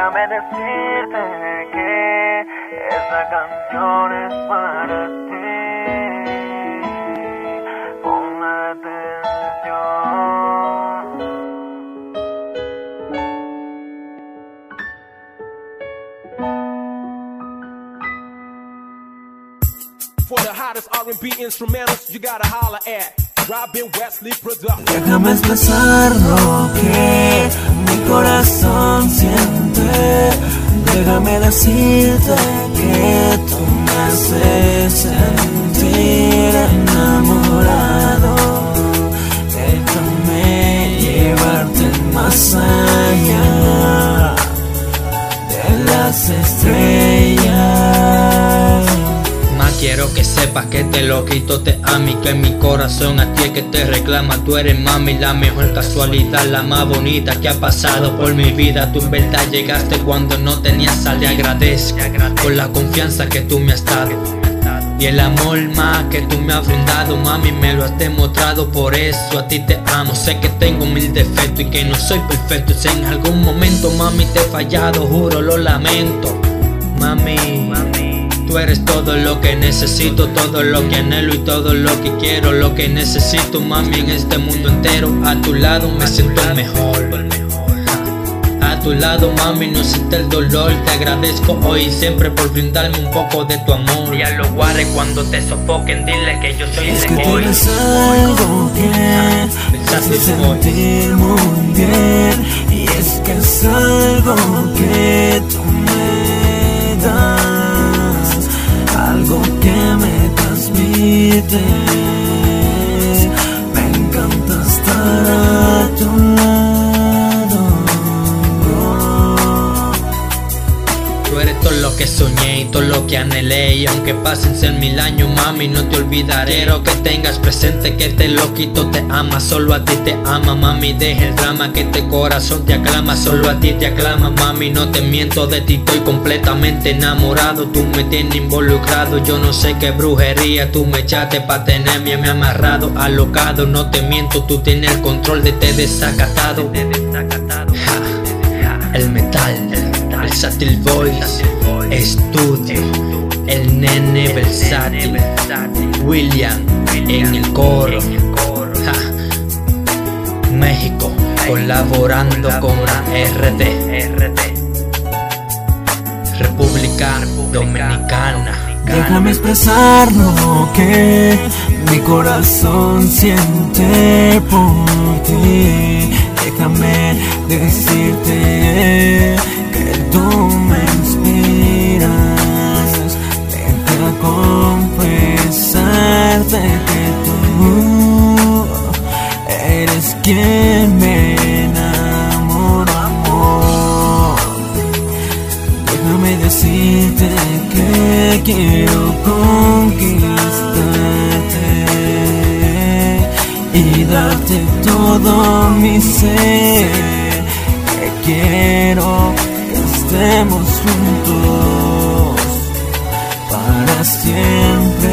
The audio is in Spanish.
Déjame decirte que esa canción es para ti. Ponme atención. For the hottest R&B instrumentals, you gotta holler at Robin Wesley Production. Déjame expresar lo que mi corazón Decirte que tú me haces sentir enamorado. Déjame llevarte más allá de las estrellas. Más quiero que sepas que te lo quito te amo y que mi corazón a ti es que te reclama Tú eres mami la mejor casualidad, la más bonita que ha pasado por mi vida Tú en verdad llegaste cuando no tenías sal y agradezco Por la confianza que tú me has dado y el amor más que tú me has brindado, mami, me lo has demostrado, por eso a ti te amo. Sé que tengo mil defectos y que no soy perfecto. Si en algún momento, mami, te he fallado, juro, lo lamento. Mami, tú eres todo lo que necesito, todo lo que anhelo y todo lo que quiero, lo que necesito, mami, en este mundo entero. A tu lado me siento mejor. A tu lado, mami, no siento el dolor. Te agradezco hoy y siempre por brindarme un poco de tu amor. Y a los guares cuando te sofoquen, dile que yo soy Es el que que hoy. algo baby Tú eres todo lo que soñé y todo lo que anhelé. Y aunque pasen ser mil años, mami, no te olvidaré. Quiero que tengas presente que este loquito te ama Solo a ti te ama, mami, deja el drama Que este corazón te aclama, solo a ti te aclama Mami, no te miento, de ti estoy completamente enamorado. Tú me tienes involucrado, yo no sé qué brujería. Tú me echaste pa' tenerme me amarrado, alocado. No te miento, tú tienes el control de este desacatado Satil Voice, Estudio, el nene versátil, William. En el coro, Ja. México. Colaborando con RD, República Dominicana. Déjame expresar lo que mi corazón siente por ti. Déjame decirte confesarte que tú eres quien me enamoró, amor. Déjame decirte que quiero conquistarte y darte todo mi ser. Que quiero que estemos juntos siempre.